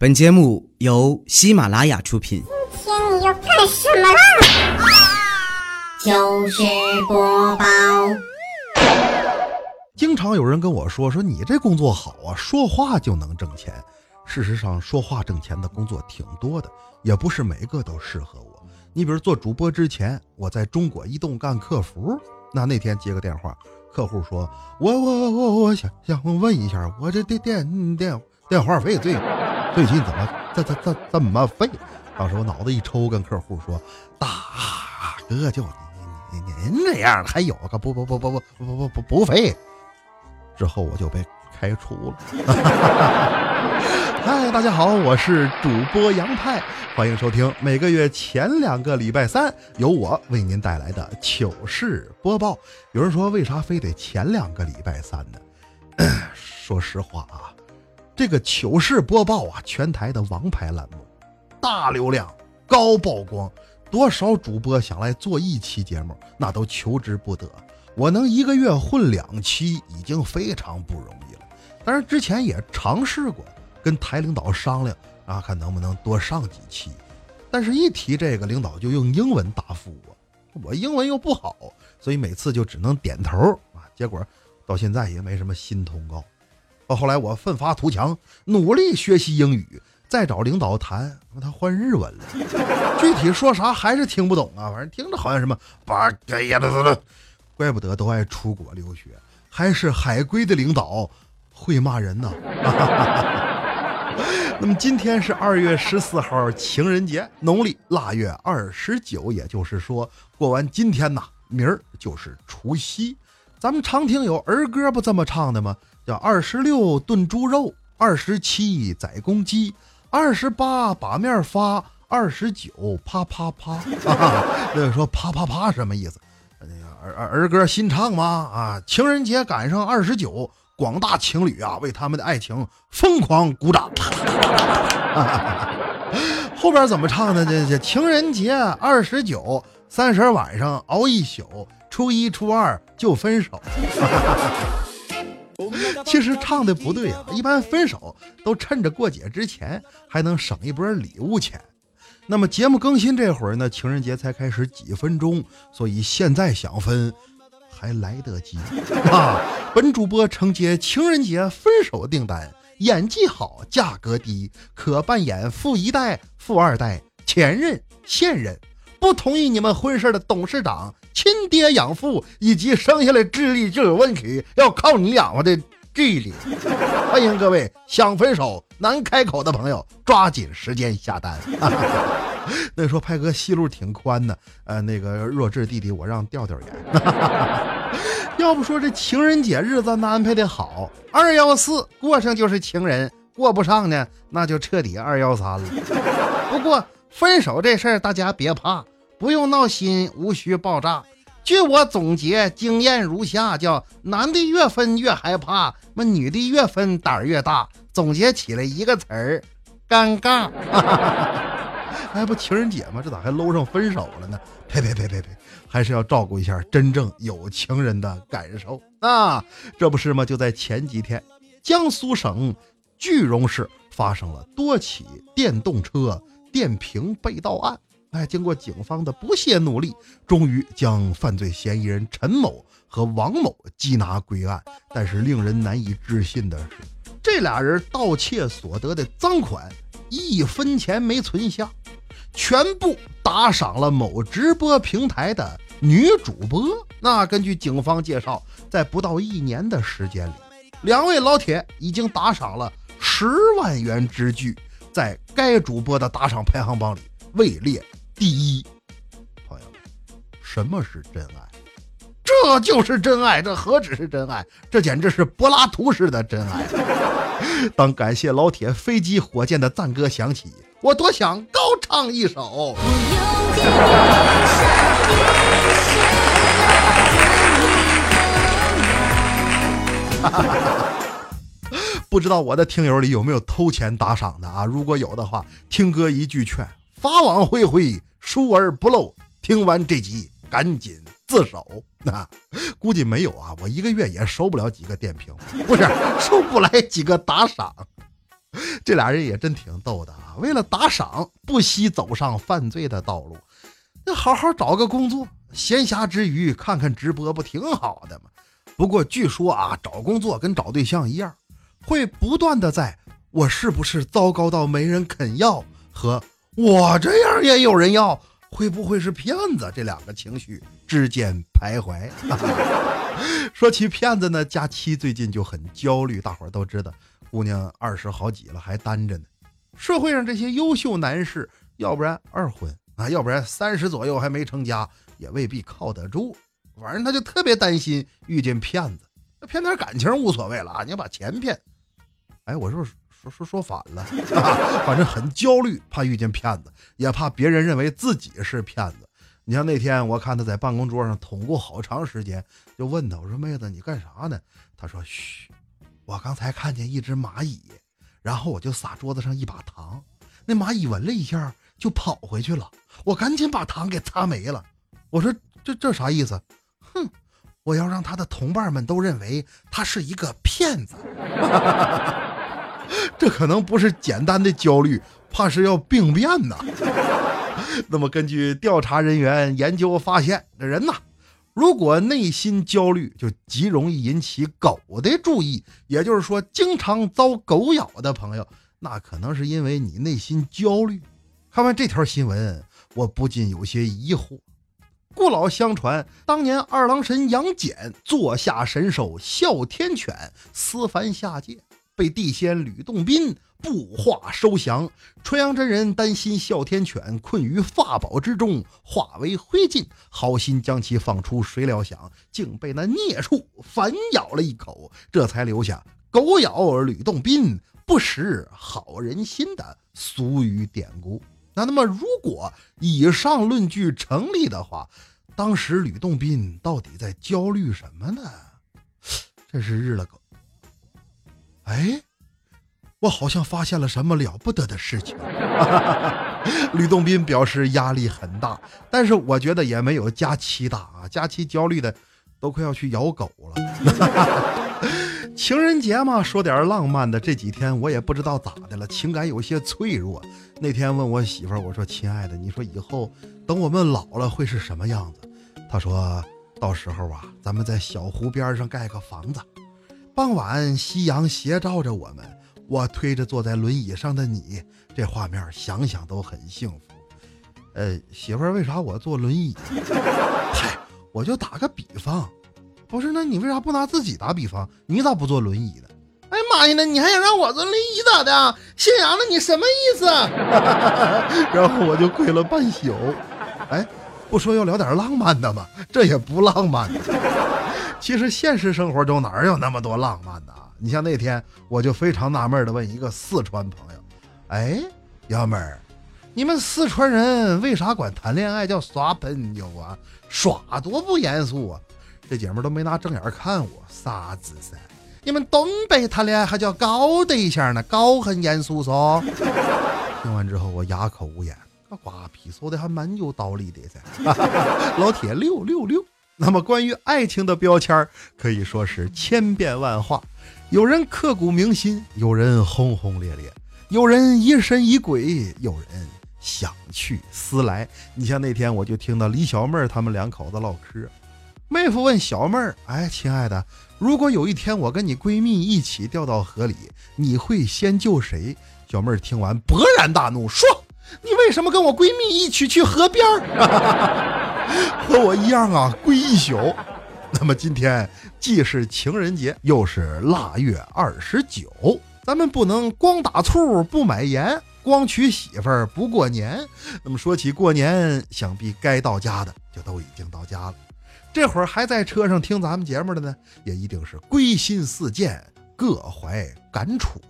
本节目由喜马拉雅出品。今天你要干什么啦？就是播报，经常有人跟我说说你这工作好啊，说话就能挣钱。事实上，说话挣钱的工作挺多的，也不是每个都适合我。你比如做主播之前，我在中国移动干客服，那那天接个电话，客户说：“我我我我想想问一下，我这电电电电话费最最近怎么这这这这么费？”当时我脑子一抽，跟客户说：“大哥，就您您您您这样还有个不不不不不不不不不费？”之后我就被开除了。嗨，大家好，我是主播杨派，欢迎收听每个月前两个礼拜三由我为您带来的糗事播报。有人说，为啥非得前两个礼拜三呢？说实话啊，这个糗事播报啊，全台的王牌栏目，大流量、高曝光，多少主播想来做一期节目，那都求之不得。我能一个月混两期，已经非常不容易了。当然，之前也尝试过。跟台领导商量啊，看能不能多上几期，但是一提这个，领导就用英文答复我，我英文又不好，所以每次就只能点头啊。结果到现在也没什么新通告。到后来我奋发图强，努力学习英语，再找领导谈，他换日文了，具体说啥还是听不懂啊。反正听着好像什么八嘎呀，怪不得都爱出国留学，还是海归的领导会骂人呢。那么今天是二月十四号情人节，农历腊月二十九，也就是说过完今天呐，明儿就是除夕。咱们常听有儿歌不这么唱的吗？叫二十六炖猪肉，二十七宰公鸡，二十八把面发，二十九啪啪啪。那个说啪啪啪什么意思？那个儿儿儿歌新唱吗？啊，情人节赶上二十九。广大情侣啊，为他们的爱情疯狂鼓掌。后边怎么唱的？这这情人节二十九，三十晚上熬一宿，初一初二就分手。其实唱的不对啊，一般分手都趁着过节之前，还能省一波礼物钱。那么节目更新这会儿呢，情人节才开始几分钟，所以现在想分。还来得及啊！本主播承接情人节分手订单，演技好，价格低，可扮演富一代、富二代、前任、现任，不同意你们婚事的董事长、亲爹养父，以及生下来智力就有问题，要靠你养活的智力。欢迎各位想分手难开口的朋友，抓紧时间下单。那说派哥戏路挺宽的，呃，那个弱智弟弟，我让调调演。要不说这情人节日子安排的好，二幺四过上就是情人，过不上呢，那就彻底二幺三了。不过分手这事儿大家别怕，不用闹心，无需爆炸。据我总结经验如下：叫男的越分越害怕，那女的越分胆儿越大。总结起来一个词儿：尴尬。哎，不情人节吗？这咋还搂上分手了呢？呸呸呸呸呸！还是要照顾一下真正有情人的感受啊！这不是吗？就在前几天，江苏省句容市发生了多起电动车电瓶被盗案。哎，经过警方的不懈努力，终于将犯罪嫌疑人陈某和王某缉拿归案。但是令人难以置信的是，这俩人盗窃所得的赃款一分钱没存下。全部打赏了某直播平台的女主播。那根据警方介绍，在不到一年的时间里，两位老铁已经打赏了十万元之巨，在该主播的打赏排行榜里位列第一。朋友们，什么是真爱？这就是真爱，这何止是真爱，这简直是柏拉图式的真爱。当感谢老铁飞机火箭的赞歌响起。我多想高唱一首。不知道我的听友里有没有偷钱打赏的啊？如果有的话，听哥一句劝：法网恢恢，疏而不漏。听完这集，赶紧自首。那估计没有啊，我一个月也收不了几个电瓶，不是收不来几个打赏。这俩人也真挺逗的啊！为了打赏，不惜走上犯罪的道路。那好好找个工作，闲暇之余看看直播，不挺好的吗？不过据说啊，找工作跟找对象一样，会不断的在“我是不是糟糕到没人肯要”和“我这样也有人要”，会不会是骗子这两个情绪之间徘徊。说起骗子呢，佳期最近就很焦虑，大伙儿都知道。姑娘二十好几了还单着呢，社会上这些优秀男士，要不然二婚啊，要不然三十左右还没成家，也未必靠得住。反正他就特别担心遇见骗子，骗点感情无所谓了啊，你要把钱骗。哎，我是不是说说说反了，反正很焦虑，怕遇见骗子，也怕别人认为自己是骗子。你像那天我看他在办公桌上捅咕好长时间，就问他，我说妹子你干啥呢？他说嘘。我刚才看见一只蚂蚁，然后我就撒桌子上一把糖，那蚂蚁闻了一下就跑回去了，我赶紧把糖给擦没了。我说这这啥意思？哼，我要让他的同伴们都认为他是一个骗子。这可能不是简单的焦虑，怕是要病变呐。那么根据调查人员研究发现，这人呐。如果内心焦虑，就极容易引起狗的注意。也就是说，经常遭狗咬的朋友，那可能是因为你内心焦虑。看完这条新闻，我不禁有些疑惑。故老相传，当年二郎神杨戬座下神兽哮天犬私凡下界，被地仙吕洞宾。布化收降，纯阳真人担心哮天犬困于法宝之中，化为灰烬，好心将其放出，谁料想竟被那孽畜反咬了一口，这才留下“狗咬吕洞宾，不识好人心”的俗语典故。那那么，如果以上论据成立的话，当时吕洞宾到底在焦虑什么呢？这是日了狗，哎。我好像发现了什么了不得的事情。吕洞宾表示压力很大，但是我觉得也没有佳期大啊。佳期焦虑的都快要去咬狗了。情人节嘛，说点浪漫的。这几天我也不知道咋的了，情感有些脆弱。那天问我媳妇儿，我说：“亲爱的，你说以后等我们老了会是什么样子？”她说：“到时候啊，咱们在小湖边上盖个房子，傍晚夕阳斜照着我们。”我推着坐在轮椅上的你，这画面想想都很幸福。呃，媳妇儿，为啥我坐轮椅？嗨，我就打个比方，不是？那你为啥不拿自己打比方？你咋不坐轮椅呢？哎妈呀，那你还想让我坐轮椅咋的？姓杨的，你什么意思？然后我就跪了半宿。哎，不说要聊点浪漫的吗？这也不浪漫。其实现实生活中哪有那么多浪漫的？你像那天，我就非常纳闷的问一个四川朋友：“哎，幺妹儿，你们四川人为啥管谈恋爱叫耍朋友啊？耍多不严肃啊！”这姐们都没拿正眼看我，啥子噻？你们东北谈恋爱还叫搞对象呢？搞很严肃嗦。听完之后，我哑口无言。那瓜皮说的还蛮有道理的噻。老铁六六六。那么关于爱情的标签可以说是千变万化。有人刻骨铭心，有人轰轰烈烈，有人疑神疑鬼，有人想去思来。你像那天，我就听到李小妹儿他们两口子唠嗑，妹夫问小妹儿：“哎，亲爱的，如果有一天我跟你闺蜜一起掉到河里，你会先救谁？”小妹儿听完勃然大怒，说：“你为什么跟我闺蜜一起去河边儿？和我一样啊，跪一宿。”那么今天既是情人节，又是腊月二十九，咱们不能光打醋不买盐，光娶媳妇儿不过年。那么说起过年，想必该到家的就都已经到家了。这会儿还在车上听咱们节目的呢，也一定是归心似箭，各怀感触。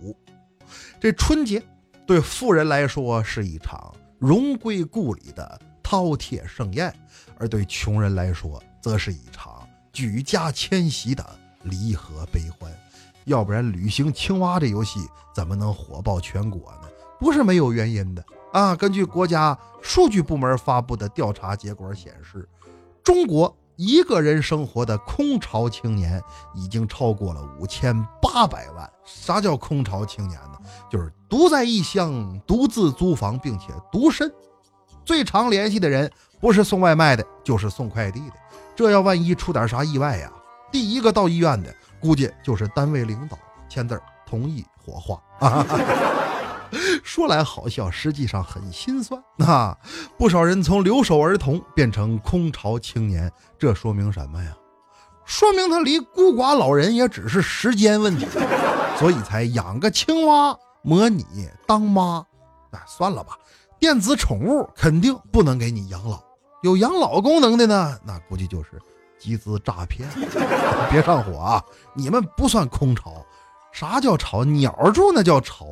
这春节对富人来说是一场荣归故里的饕餮盛宴，而对穷人来说，则是一场。举家迁徙的离合悲欢，要不然旅行青蛙这游戏怎么能火爆全国呢？不是没有原因的啊！根据国家数据部门发布的调查结果显示，中国一个人生活的空巢青年已经超过了五千八百万。啥叫空巢青年呢？就是独在异乡，独自租房，并且独身。最常联系的人不是送外卖的，就是送快递的。这要万一出点啥意外呀，第一个到医院的估计就是单位领导签字同意火化啊。说来好笑，实际上很心酸啊！不少人从留守儿童变成空巢青年，这说明什么呀？说明他离孤寡老人也只是时间问题，所以才养个青蛙模拟当妈。哎，算了吧，电子宠物肯定不能给你养老，有养老功能的呢，那估计就是集资诈骗。别上火啊！你们不算空巢，啥叫巢？鸟住那叫巢。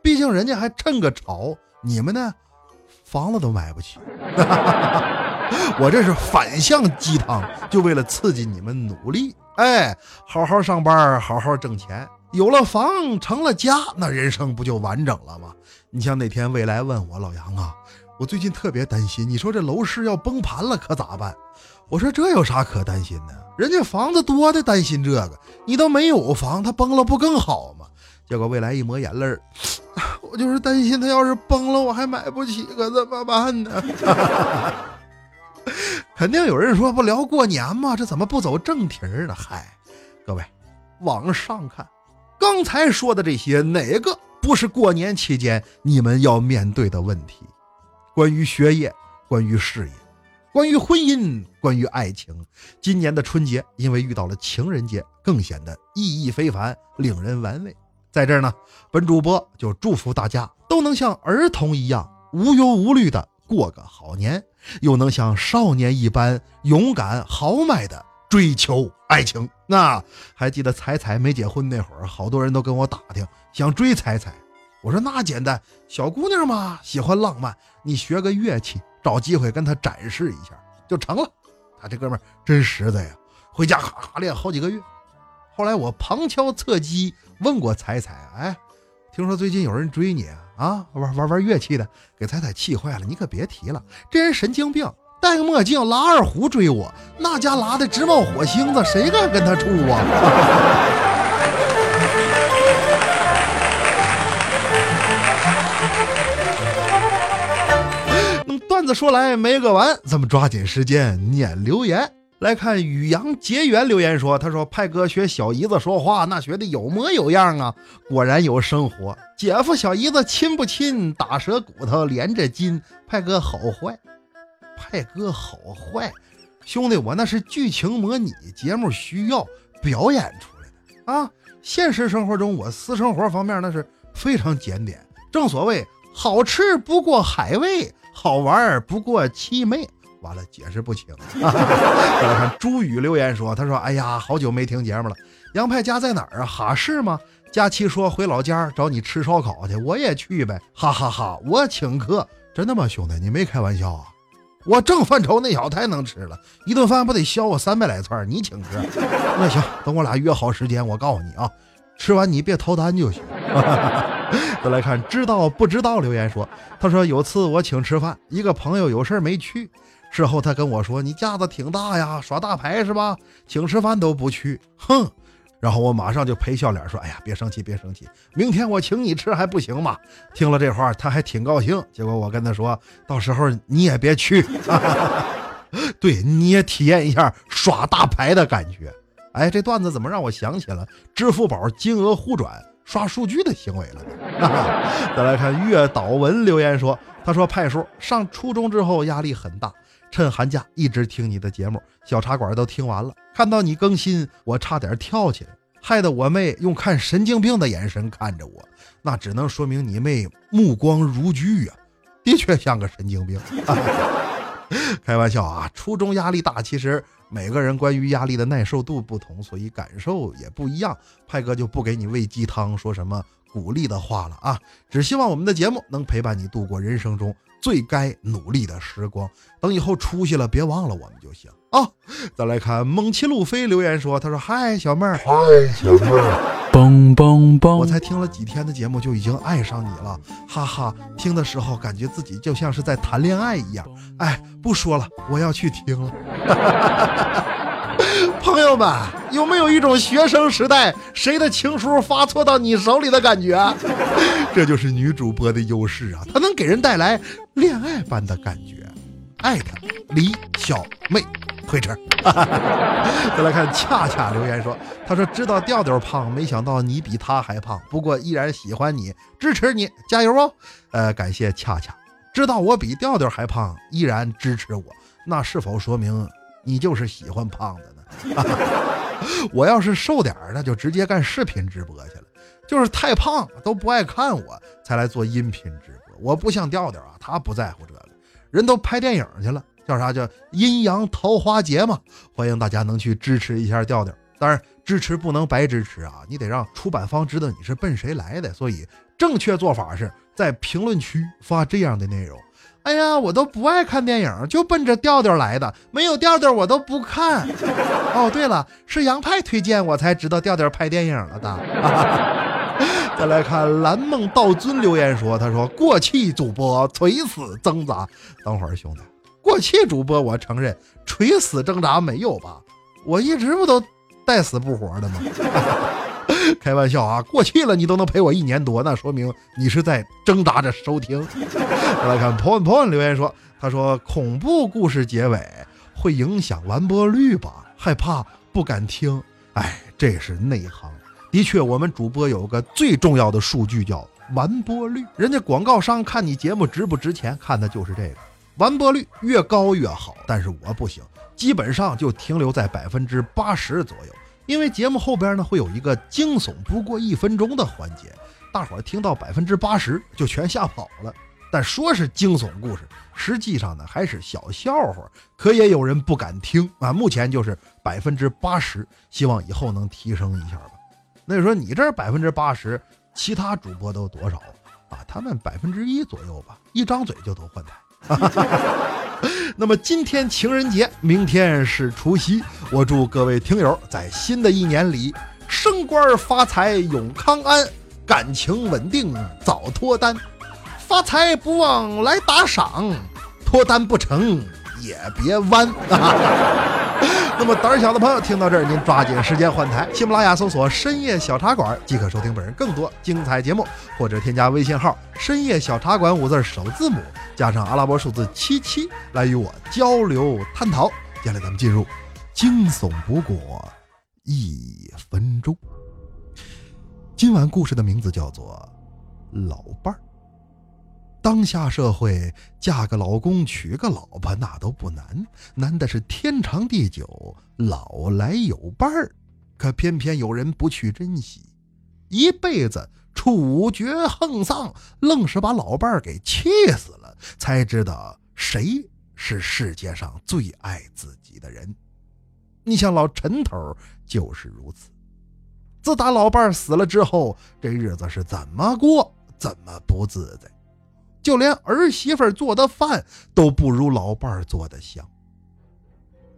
毕竟人家还趁个巢，你们呢，房子都买不起。我这是反向鸡汤，就为了刺激你们努力。哎，好好上班，好好挣钱，有了房，成了家，那人生不就完整了吗？你像那天未来问我老杨啊，我最近特别担心，你说这楼市要崩盘了可咋办？我说这有啥可担心的？人家房子多的，担心这个，你都没有房，它崩了不更好吗？结果未来一抹眼泪儿，我就是担心他要是崩了，我还买不起，可怎么办呢？肯定有人说不聊过年吗？这怎么不走正题儿呢？嗨，各位，往上看，刚才说的这些哪个不是过年期间你们要面对的问题？关于学业，关于事业，关于婚姻，关于爱情。今年的春节因为遇到了情人节，更显得意义非凡，令人玩味。在这儿呢，本主播就祝福大家都能像儿童一样无忧无虑的过个好年，又能像少年一般勇敢豪迈的追求爱情。那还记得彩彩没结婚那会儿，好多人都跟我打听想追彩彩。我说那简单，小姑娘嘛，喜欢浪漫，你学个乐器，找机会跟她展示一下就成了。他这哥们真实在呀，回家哈哈练好几个月。后来我旁敲侧击问过彩彩，哎，听说最近有人追你啊？玩玩玩乐器的，给彩彩气坏了。你可别提了，这人神经病，戴个墨镜拉二胡追我，那家拉的直冒火星子，谁敢跟他处啊？那 么段子说来没个完，咱们抓紧时间念留言。来看宇阳结缘留言说：“他说派哥学小姨子说话，那学的有模有样啊，果然有生活。姐夫小姨子亲不亲？打折骨头连着筋。派哥好坏，派哥好坏，兄弟我那是剧情模拟，节目需要表演出来的啊。现实生活中我私生活方面那是非常检点。正所谓好吃不过海味，好玩不过七妹。”完了，解释不清。再来看朱宇留言说：“他说，哎呀，好久没听节目了。杨派家在哪儿啊？哈市吗？佳期说回老家找你吃烧烤去，我也去呗。哈哈哈，我请客，真的吗，兄弟？你没开玩笑啊？我正犯愁那小子太能吃了，一顿饭不得削我三百来串？你请客？那行，等我俩约好时间，我告诉你啊，吃完你别逃单就行。再来看知道不知道留言说：他说有次我请吃饭，一个朋友有事没去。”事后他跟我说：“你架子挺大呀，耍大牌是吧？请吃饭都不去，哼！”然后我马上就赔笑脸说：“哎呀，别生气，别生气，明天我请你吃还不行吗？”听了这话，他还挺高兴。结果我跟他说：“到时候你也别去，对，你也体验一下耍大牌的感觉。”哎，这段子怎么让我想起了支付宝金额互转刷数据的行为了呢？再来看月岛文留言说：“他说派叔上初中之后压力很大。”趁寒假一直听你的节目，小茶馆都听完了。看到你更新，我差点跳起来，害得我妹用看神经病的眼神看着我。那只能说明你妹目光如炬啊，的确像个神经病。开玩笑啊，初中压力大，其实每个人关于压力的耐受度不同，所以感受也不一样。派哥就不给你喂鸡汤，说什么鼓励的话了啊！只希望我们的节目能陪伴你度过人生中最该努力的时光。等以后出息了，别忘了我们就行啊！再来看蒙奇路飞留言说：“他说嗨，小妹儿，嗨，小妹儿。”嘣嘣嘣！我才听了几天的节目就已经爱上你了，哈哈！听的时候感觉自己就像是在谈恋爱一样。哎，不说了，我要去听了。朋友们，有没有一种学生时代谁的情书发错到你手里的感觉？这就是女主播的优势啊，她能给人带来恋爱般的感觉。艾特李小妹。会吃。再来看恰恰留言说：“他说知道调调胖，没想到你比他还胖。不过依然喜欢你，支持你，加油哦！呃，感谢恰恰，知道我比调调还胖，依然支持我，那是否说明你就是喜欢胖的呢？我要是瘦点儿，那就直接干视频直播去了。就是太胖都不爱看我，才来做音频直播。我不像调调啊，他不在乎这个，人都拍电影去了。”叫啥叫阴阳桃花劫嘛？欢迎大家能去支持一下调调，当然支持不能白支持啊，你得让出版方知道你是奔谁来的。所以正确做法是在评论区发这样的内容：哎呀，我都不爱看电影，就奔着调调来的，没有调调我都不看。哦，对了，是杨派推荐我才知道调调拍电影了的。再来看蓝梦道尊留言说：“他说过气主播垂死挣扎，等会儿兄弟。”过气主播，我承认垂死挣扎没有吧？我一直不都带死不活的吗？开玩笑啊！过气了你都能陪我一年多，那说明你是在挣扎着收听。来看 point point 留言说，他说恐怖故事结尾会影响完播率吧？害怕不敢听。哎，这是内行。的确，我们主播有个最重要的数据叫完播率，人家广告商看你节目值不值钱，看的就是这个。完播率越高越好，但是我不行，基本上就停留在百分之八十左右。因为节目后边呢会有一个惊悚不过一分钟的环节，大伙儿听到百分之八十就全吓跑了。但说是惊悚故事，实际上呢还是小笑话，可也有人不敢听啊。目前就是百分之八十，希望以后能提升一下吧。那就说你这百分之八十，其他主播都多少啊？他们百分之一左右吧，一张嘴就都换台。那么今天情人节，明天是除夕，我祝各位听友在新的一年里升官发财永康安，感情稳定早脱单，发财不忘来打赏，脱单不成也别弯。那么胆小的朋友听到这儿，您抓紧时间换台，喜马拉雅搜索“深夜小茶馆”即可收听本人更多精彩节目，或者添加微信号“深夜小茶馆”五字首字母加上阿拉伯数字七七来与我交流探讨。接下来咱们进入惊悚不过一分钟。今晚故事的名字叫做《老伴儿》。当下社会，嫁个老公娶个老婆那都不难，难的是天长地久，老来有伴儿。可偏偏有人不去珍惜，一辈子处决横丧，愣是把老伴儿给气死了。才知道谁是世界上最爱自己的人。你像老陈头就是如此。自打老伴儿死了之后，这日子是怎么过怎么不自在。就连儿媳妇做的饭都不如老伴儿做的香。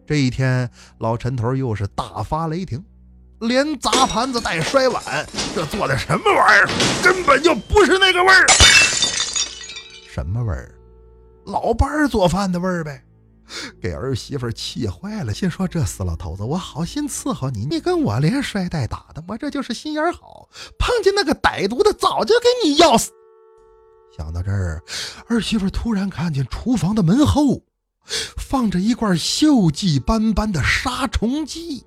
这一天，老陈头又是大发雷霆，连砸盘子带摔碗，这做的什么玩意儿？根本就不是那个味儿。什么味儿？老伴儿做饭的味儿呗。给儿媳妇气坏了，心说这死老头子，我好心伺候你，你跟我连摔带打的，我这就是心眼好。碰见那个歹毒的，早就给你要死。想到这儿，儿媳妇突然看见厨房的门后放着一罐锈迹斑斑的杀虫剂。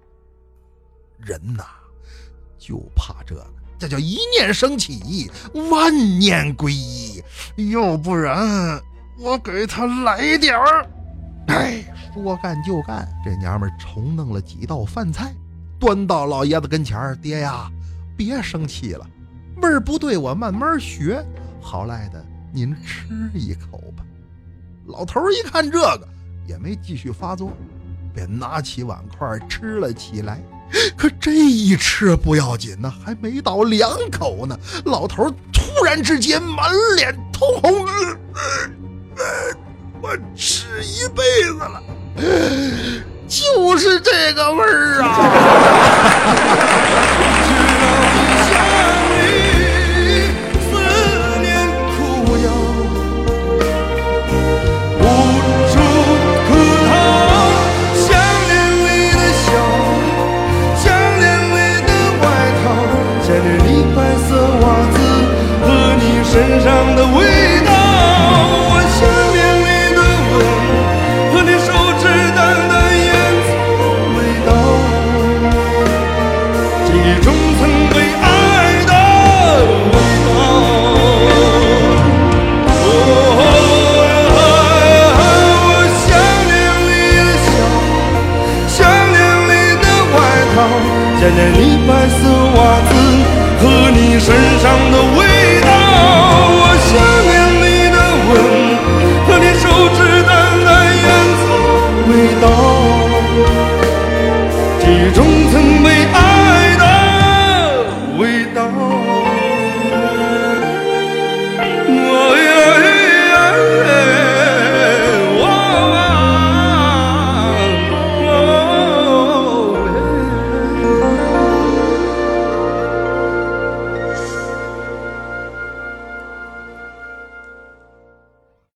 人呐，就怕这个，这叫一念生起，万念归一。要不然，我给他来点儿。哎，说干就干，这娘们重弄了几道饭菜，端到老爷子跟前儿。爹呀，别生气了，味儿不对，我慢慢学。好赖的，您吃一口吧。老头一看这个，也没继续发作，便拿起碗筷吃了起来。可这一吃不要紧呢，还没到两口呢，老头突然之间满脸通红，呃呃我吃一辈子了，就是这个味儿啊！再见你白色袜子和你身上的味